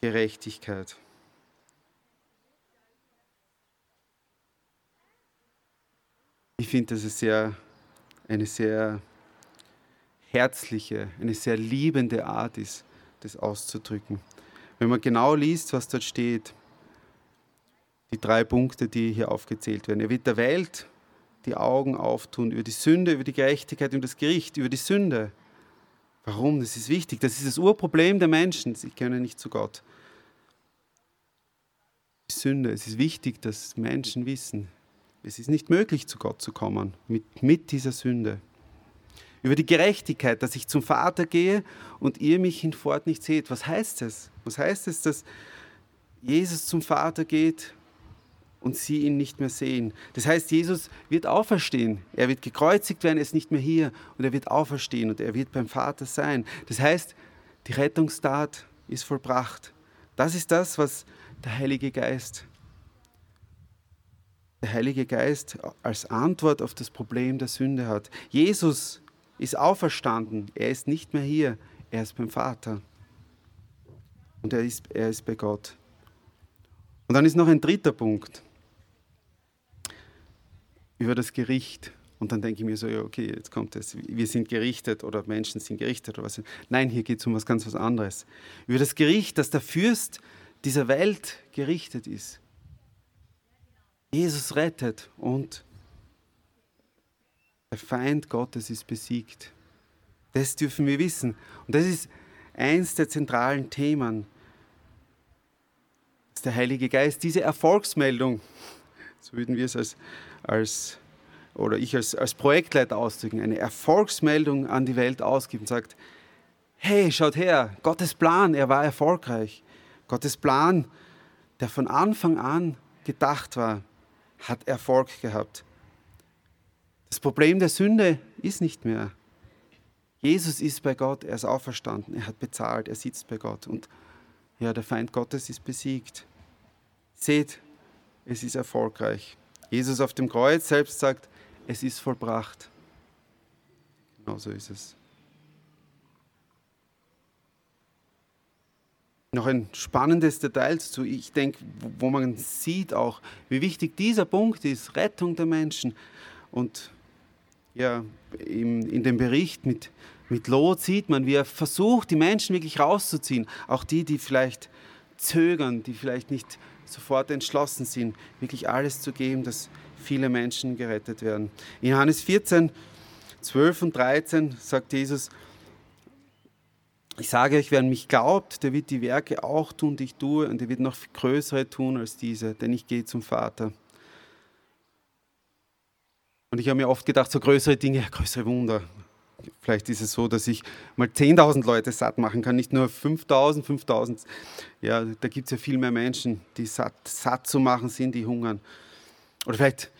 Gerechtigkeit. Ich finde, dass es sehr, eine sehr herzliche, eine sehr liebende Art ist, das auszudrücken. Wenn man genau liest, was dort steht, die drei Punkte, die hier aufgezählt werden. Er wird der Welt die Augen auftun über die Sünde, über die Gerechtigkeit, über das Gericht, über die Sünde. Warum? Das ist wichtig. Das ist das Urproblem der Menschen. Sie können nicht zu Gott. Die Sünde. Es ist wichtig, dass Menschen wissen, es ist nicht möglich, zu Gott zu kommen mit, mit dieser Sünde. Über die Gerechtigkeit, dass ich zum Vater gehe und ihr mich hinfort nicht seht. Was heißt das? Was heißt es, dass Jesus zum Vater geht und sie ihn nicht mehr sehen. Das heißt, Jesus wird auferstehen. Er wird gekreuzigt werden, er ist nicht mehr hier und er wird auferstehen und er wird beim Vater sein. Das heißt, die Rettungstat ist vollbracht. Das ist das, was der Heilige Geist, der Heilige Geist als Antwort auf das Problem der Sünde hat. Jesus ist auferstanden, er ist nicht mehr hier, er ist beim Vater und er ist, er ist bei Gott. Und dann ist noch ein dritter Punkt über das Gericht. Und dann denke ich mir so, ja, okay, jetzt kommt es, wir sind gerichtet oder Menschen sind gerichtet oder was. Nein, hier geht es um was ganz was anderes. Über das Gericht, dass der Fürst dieser Welt gerichtet ist. Jesus rettet und der Feind Gottes ist besiegt. Das dürfen wir wissen. Und das ist eins der zentralen Themen, dass der Heilige Geist diese Erfolgsmeldung, so würden wir es als als, oder ich als, als Projektleiter ausdrücken, eine Erfolgsmeldung an die Welt ausgibt und sagt, hey, schaut her, Gottes Plan, er war erfolgreich. Gottes Plan, der von Anfang an gedacht war, hat Erfolg gehabt. Das Problem der Sünde ist nicht mehr. Jesus ist bei Gott, er ist auferstanden, er hat bezahlt, er sitzt bei Gott und ja, der Feind Gottes ist besiegt. Seht, es ist erfolgreich. Jesus auf dem Kreuz selbst sagt, es ist vollbracht. Genau so ist es. Noch ein spannendes Detail dazu. Ich denke, wo man sieht auch, wie wichtig dieser Punkt ist, Rettung der Menschen. Und ja, in, in dem Bericht mit, mit Lot sieht man, wie er versucht, die Menschen wirklich rauszuziehen. Auch die, die vielleicht zögern, die vielleicht nicht sofort entschlossen sind, wirklich alles zu geben, dass viele Menschen gerettet werden. In Johannes 14, 12 und 13 sagt Jesus, ich sage euch, wer an mich glaubt, der wird die Werke auch tun, die ich tue, und er wird noch größere tun als diese, denn ich gehe zum Vater. Und ich habe mir oft gedacht, so größere Dinge, größere Wunder. Vielleicht ist es so, dass ich mal 10.000 Leute satt machen kann, nicht nur 5.000, 5.000. Ja, da gibt es ja viel mehr Menschen, die satt, satt zu machen sind, die hungern. Oder vielleicht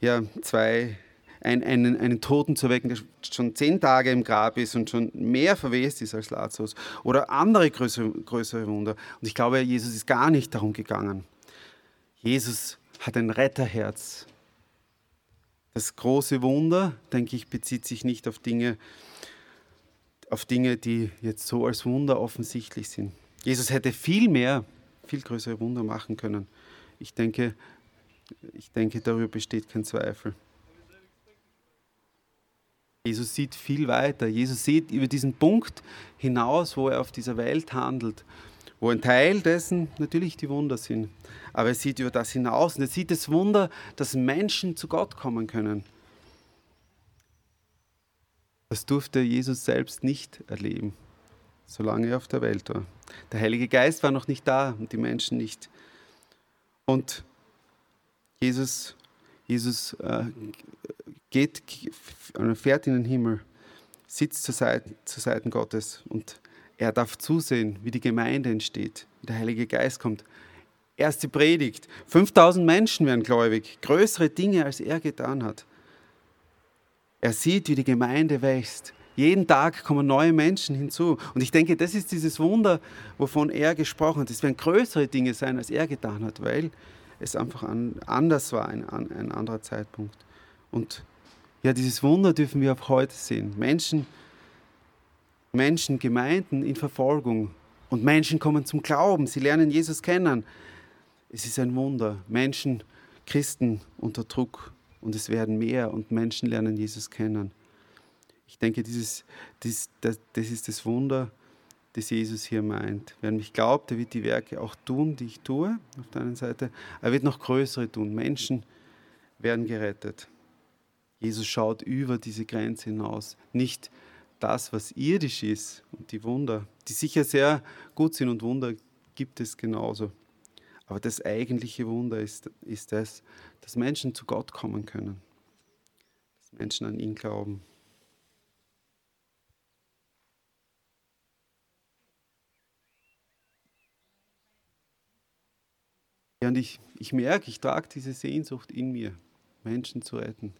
ja, zwei, ein, einen, einen Toten zu wecken, der schon zehn Tage im Grab ist und schon mehr verwest ist als Lazarus. Oder andere größere, größere Wunder. Und ich glaube, Jesus ist gar nicht darum gegangen. Jesus hat ein Retterherz. Das große Wunder, denke ich, bezieht sich nicht auf Dinge, auf Dinge, die jetzt so als Wunder offensichtlich sind. Jesus hätte viel mehr, viel größere Wunder machen können. Ich denke, ich denke, darüber besteht kein Zweifel. Jesus sieht viel weiter. Jesus sieht über diesen Punkt hinaus, wo er auf dieser Welt handelt, wo ein Teil dessen natürlich die Wunder sind. Aber er sieht über das hinaus und er sieht das Wunder, dass Menschen zu Gott kommen können. Das durfte Jesus selbst nicht erleben, solange er auf der Welt war. Der Heilige Geist war noch nicht da und die Menschen nicht. Und Jesus, Jesus äh, geht, fährt in den Himmel, sitzt zur Seite, zur Seiten Gottes und er darf zusehen, wie die Gemeinde entsteht, wie der Heilige Geist kommt. Erste Predigt. 5000 Menschen werden gläubig. Größere Dinge, als er getan hat. Er sieht, wie die Gemeinde wächst. Jeden Tag kommen neue Menschen hinzu. Und ich denke, das ist dieses Wunder, wovon er gesprochen hat. Es werden größere Dinge sein, als er getan hat, weil es einfach anders war, ein, ein anderer Zeitpunkt. Und ja, dieses Wunder dürfen wir auch heute sehen. Menschen, Menschen, Gemeinden in Verfolgung und Menschen kommen zum Glauben. Sie lernen Jesus kennen. Es ist ein Wunder. Menschen, Christen unter Druck und es werden mehr und Menschen lernen Jesus kennen. Ich denke, dieses, das, das, das ist das Wunder, das Jesus hier meint. Wer mich glaubt, der wird die Werke auch tun, die ich tue, auf der einen Seite. Er wird noch größere tun. Menschen werden gerettet. Jesus schaut über diese Grenze hinaus. Nicht das, was irdisch ist und die Wunder, die sicher sehr gut sind und Wunder gibt es genauso. Aber das eigentliche Wunder ist, ist das, dass Menschen zu Gott kommen können, dass Menschen an ihn glauben. Und ich, ich merke, ich trage diese Sehnsucht in mir, Menschen zu retten.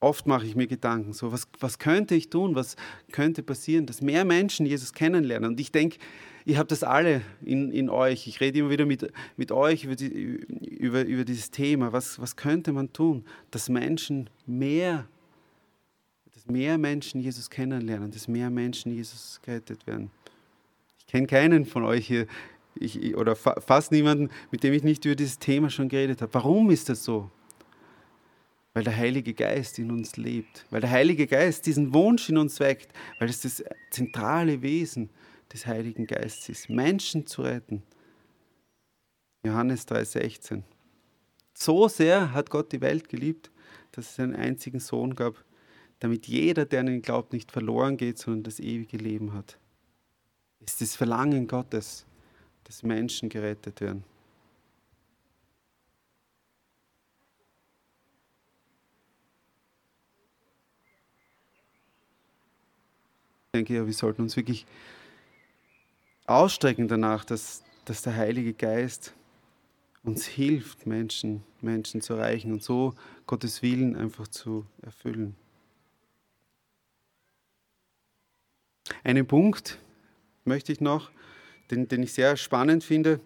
Oft mache ich mir Gedanken, so was, was könnte ich tun, was könnte passieren, dass mehr Menschen Jesus kennenlernen. Und ich denke, ihr habt das alle in, in euch. Ich rede immer wieder mit, mit euch über, die, über, über dieses Thema. Was, was könnte man tun, dass Menschen mehr, dass mehr Menschen Jesus kennenlernen, dass mehr Menschen Jesus gerettet werden. Ich kenne keinen von euch hier ich, oder fa fast niemanden, mit dem ich nicht über dieses Thema schon geredet habe. Warum ist das so? Weil der Heilige Geist in uns lebt, weil der Heilige Geist diesen Wunsch in uns weckt, weil es das zentrale Wesen des Heiligen Geistes ist, Menschen zu retten. Johannes 3:16. So sehr hat Gott die Welt geliebt, dass es einen einzigen Sohn gab, damit jeder, der an ihn glaubt, nicht verloren geht, sondern das ewige Leben hat. Es ist das Verlangen Gottes, dass Menschen gerettet werden. Denke, ja, wir sollten uns wirklich ausstrecken danach, dass, dass der Heilige Geist uns hilft, Menschen, Menschen zu erreichen und so Gottes Willen einfach zu erfüllen. Einen Punkt möchte ich noch, den, den ich sehr spannend finde.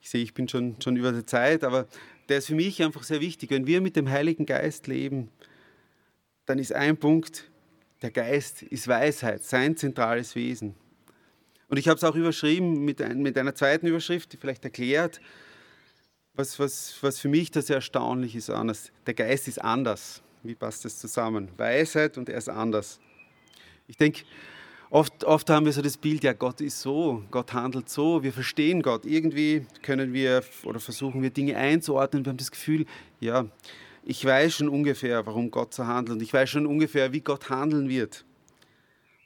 Ich sehe, ich bin schon, schon über der Zeit, aber der ist für mich einfach sehr wichtig. Wenn wir mit dem Heiligen Geist leben, dann ist ein Punkt, der Geist ist Weisheit, sein zentrales Wesen. Und ich habe es auch überschrieben mit, ein, mit, einer zweiten Überschrift, die vielleicht erklärt, was, was, was für mich da sehr erstaunlich ist. Anders. Der Geist ist anders. Wie passt das zusammen? Weisheit und er ist anders. Ich denke, oft, oft haben wir so das Bild, ja, Gott ist so, Gott handelt so, wir verstehen Gott. Irgendwie können wir oder versuchen wir Dinge einzuordnen. Wir haben das Gefühl, ja, ich weiß schon ungefähr, warum Gott so handelt und ich weiß schon ungefähr, wie Gott handeln wird.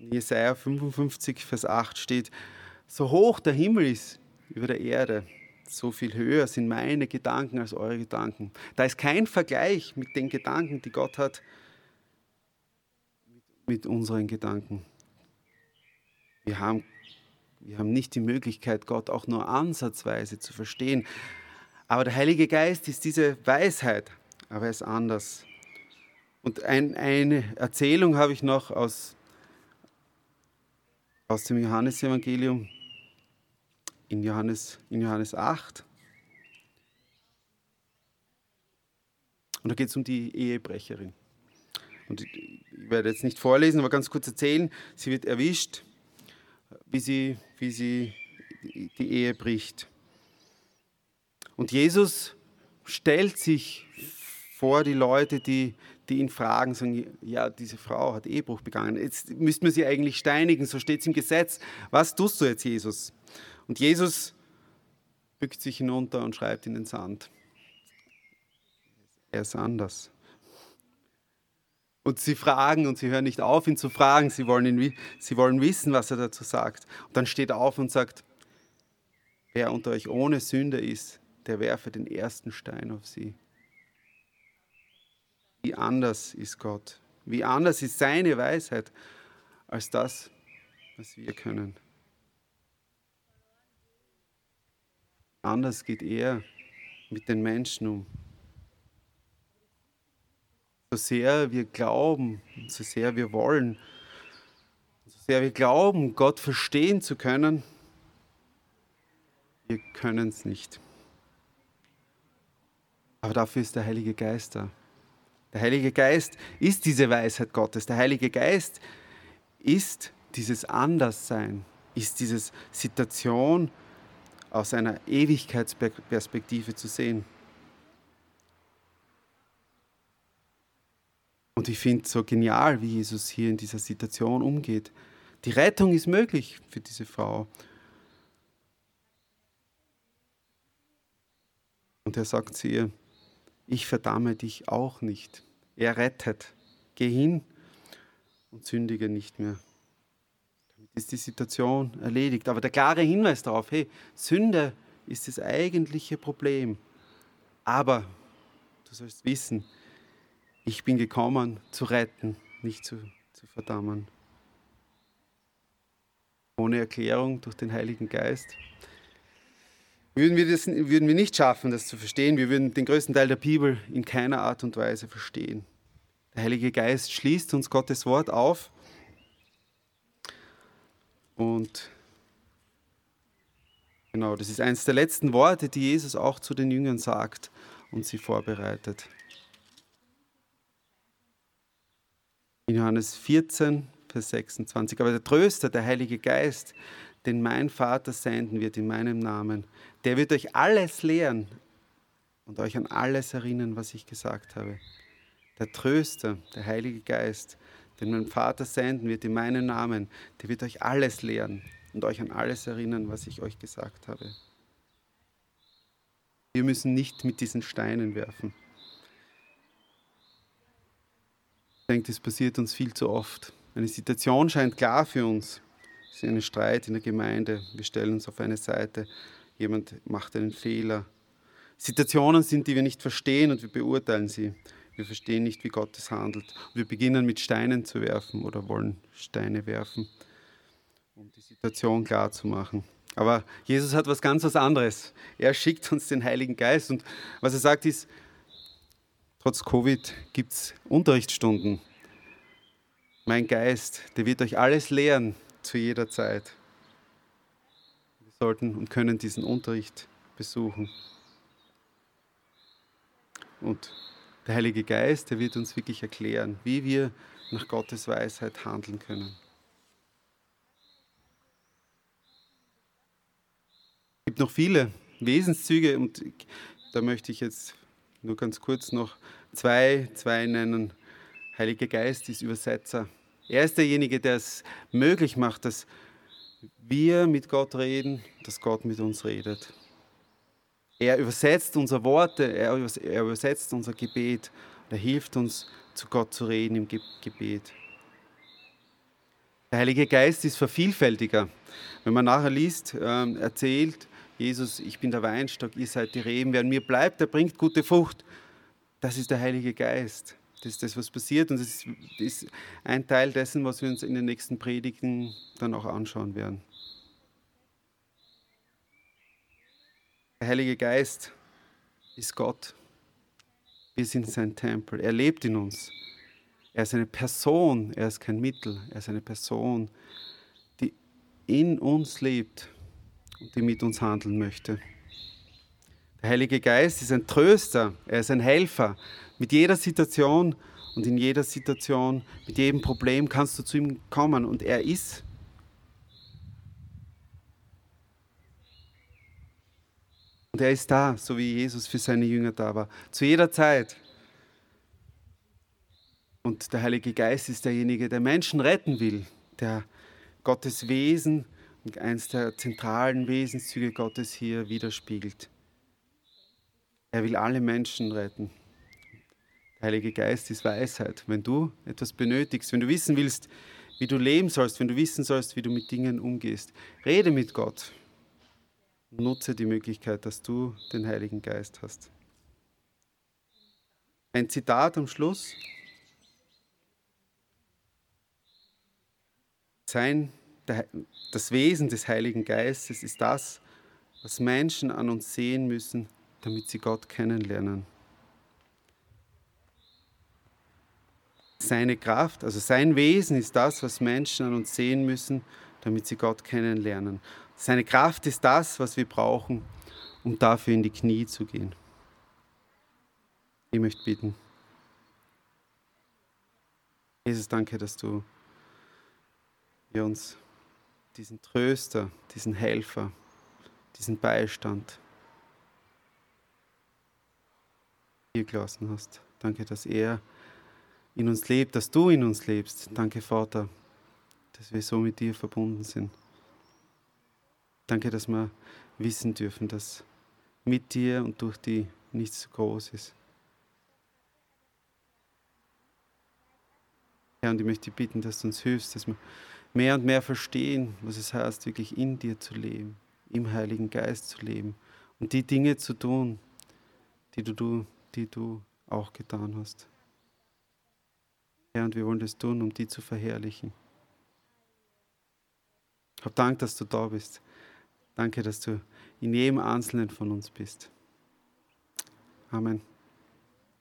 In Jesaja 55, Vers 8 steht: So hoch der Himmel ist über der Erde, so viel höher sind meine Gedanken als eure Gedanken. Da ist kein Vergleich mit den Gedanken, die Gott hat, mit unseren Gedanken. Wir haben, wir haben nicht die Möglichkeit, Gott auch nur ansatzweise zu verstehen. Aber der Heilige Geist ist diese Weisheit, aber er ist anders. Und ein, eine Erzählung habe ich noch aus, aus dem Johannesevangelium in Johannes, in Johannes 8. Und da geht es um die Ehebrecherin. Und ich werde jetzt nicht vorlesen, aber ganz kurz erzählen. Sie wird erwischt, wie sie, wie sie die Ehe bricht. Und Jesus stellt sich vor die Leute, die, die ihn fragen, sagen, ja, diese Frau hat Ehebruch begangen. Jetzt müssten wir sie eigentlich steinigen, so steht es im Gesetz. Was tust du jetzt, Jesus? Und Jesus bückt sich hinunter und schreibt in den Sand. Er ist anders. Und sie fragen und sie hören nicht auf, ihn zu fragen. Sie wollen, ihn, sie wollen wissen, was er dazu sagt. Und dann steht er auf und sagt, wer unter euch ohne Sünde ist, der werfe den ersten Stein auf sie. Wie anders ist Gott? Wie anders ist seine Weisheit als das, was wir können? Anders geht er mit den Menschen um. So sehr wir glauben, so sehr wir wollen, so sehr wir glauben, Gott verstehen zu können, wir können es nicht. Aber dafür ist der Heilige Geist da. Der Heilige Geist ist diese Weisheit Gottes. Der Heilige Geist ist dieses Anderssein, ist diese Situation, aus einer Ewigkeitsperspektive zu sehen. Und ich finde es so genial, wie Jesus hier in dieser Situation umgeht. Die Rettung ist möglich für diese Frau. Und er sagt zu ihr, ich verdamme dich auch nicht. Er rettet. Geh hin und sündige nicht mehr ist die Situation erledigt. Aber der klare Hinweis darauf, hey, Sünde ist das eigentliche Problem. Aber du sollst wissen, ich bin gekommen zu retten, nicht zu, zu verdammen. Ohne Erklärung durch den Heiligen Geist würden wir, das, würden wir nicht schaffen, das zu verstehen. Wir würden den größten Teil der Bibel in keiner Art und Weise verstehen. Der Heilige Geist schließt uns Gottes Wort auf und genau, das ist eines der letzten Worte, die Jesus auch zu den Jüngern sagt und sie vorbereitet. In Johannes 14, Vers 26. Aber der Tröster, der Heilige Geist, den mein Vater senden wird in meinem Namen, der wird euch alles lehren und euch an alles erinnern, was ich gesagt habe. Der Tröster, der Heilige Geist, den mein Vater senden wird in meinem Namen, der wird euch alles lehren und euch an alles erinnern, was ich euch gesagt habe. Wir müssen nicht mit diesen Steinen werfen. Ich denke, das passiert uns viel zu oft. Eine Situation scheint klar für uns. Es ist ein Streit in der Gemeinde. Wir stellen uns auf eine Seite. Jemand macht einen Fehler. Situationen sind, die wir nicht verstehen und wir beurteilen sie. Wir verstehen nicht, wie Gott es handelt. Wir beginnen mit Steinen zu werfen oder wollen Steine werfen, um die Situation klar zu machen. Aber Jesus hat was ganz was anderes. Er schickt uns den Heiligen Geist und was er sagt ist, trotz Covid gibt es Unterrichtsstunden. Mein Geist, der wird euch alles lehren zu jeder Zeit. Wir sollten und können diesen Unterricht besuchen. Und der Heilige Geist, der wird uns wirklich erklären, wie wir nach Gottes Weisheit handeln können. Es gibt noch viele Wesenszüge und da möchte ich jetzt nur ganz kurz noch zwei, zwei nennen. Heiliger Geist ist Übersetzer. Er ist derjenige, der es möglich macht, dass wir mit Gott reden, dass Gott mit uns redet. Er übersetzt unsere Worte, er übersetzt unser Gebet. Er hilft uns, zu Gott zu reden im Gebet. Der Heilige Geist ist vervielfältiger. Wenn man nachher liest, ähm, erzählt Jesus, ich bin der Weinstock, ihr seid die Reben. Wer an mir bleibt, der bringt gute Frucht. Das ist der Heilige Geist. Das ist das, was passiert und das ist ein Teil dessen, was wir uns in den nächsten Predigten dann auch anschauen werden. Der Heilige Geist ist Gott. Wir sind sein Tempel. Er lebt in uns. Er ist eine Person, er ist kein Mittel, er ist eine Person, die in uns lebt und die mit uns handeln möchte. Der Heilige Geist ist ein Tröster, er ist ein Helfer. Mit jeder Situation und in jeder Situation, mit jedem Problem kannst du zu ihm kommen und er ist. Und er ist da, so wie Jesus für seine Jünger da war. Zu jeder Zeit. Und der Heilige Geist ist derjenige, der Menschen retten will, der Gottes Wesen und eines der zentralen Wesenszüge Gottes hier widerspiegelt. Er will alle Menschen retten. Der Heilige Geist ist Weisheit. Wenn du etwas benötigst, wenn du wissen willst, wie du leben sollst, wenn du wissen sollst, wie du mit Dingen umgehst, rede mit Gott. Nutze die Möglichkeit, dass du den Heiligen Geist hast. Ein Zitat am Schluss. Sein, das Wesen des Heiligen Geistes ist das, was Menschen an uns sehen müssen, damit sie Gott kennenlernen. Seine Kraft, also sein Wesen ist das, was Menschen an uns sehen müssen, damit sie Gott kennenlernen. Seine Kraft ist das, was wir brauchen, um dafür in die Knie zu gehen. Ich möchte bitten. Jesus, danke, dass du uns diesen Tröster, diesen Helfer, diesen Beistand, hier gelassen hast. Danke, dass er in uns lebt, dass du in uns lebst. Danke, Vater, dass wir so mit dir verbunden sind. Danke, dass wir wissen dürfen, dass mit dir und durch die nichts so groß ist. Herr, und ich möchte dich bitten, dass du uns hilfst, dass wir mehr und mehr verstehen, was es heißt, wirklich in dir zu leben, im Heiligen Geist zu leben und die Dinge zu tun, die du, die du auch getan hast. Herr, und wir wollen das tun, um die zu verherrlichen. Hab Dank, dass du da bist. Danke, dass du in jedem Einzelnen von uns bist. Amen.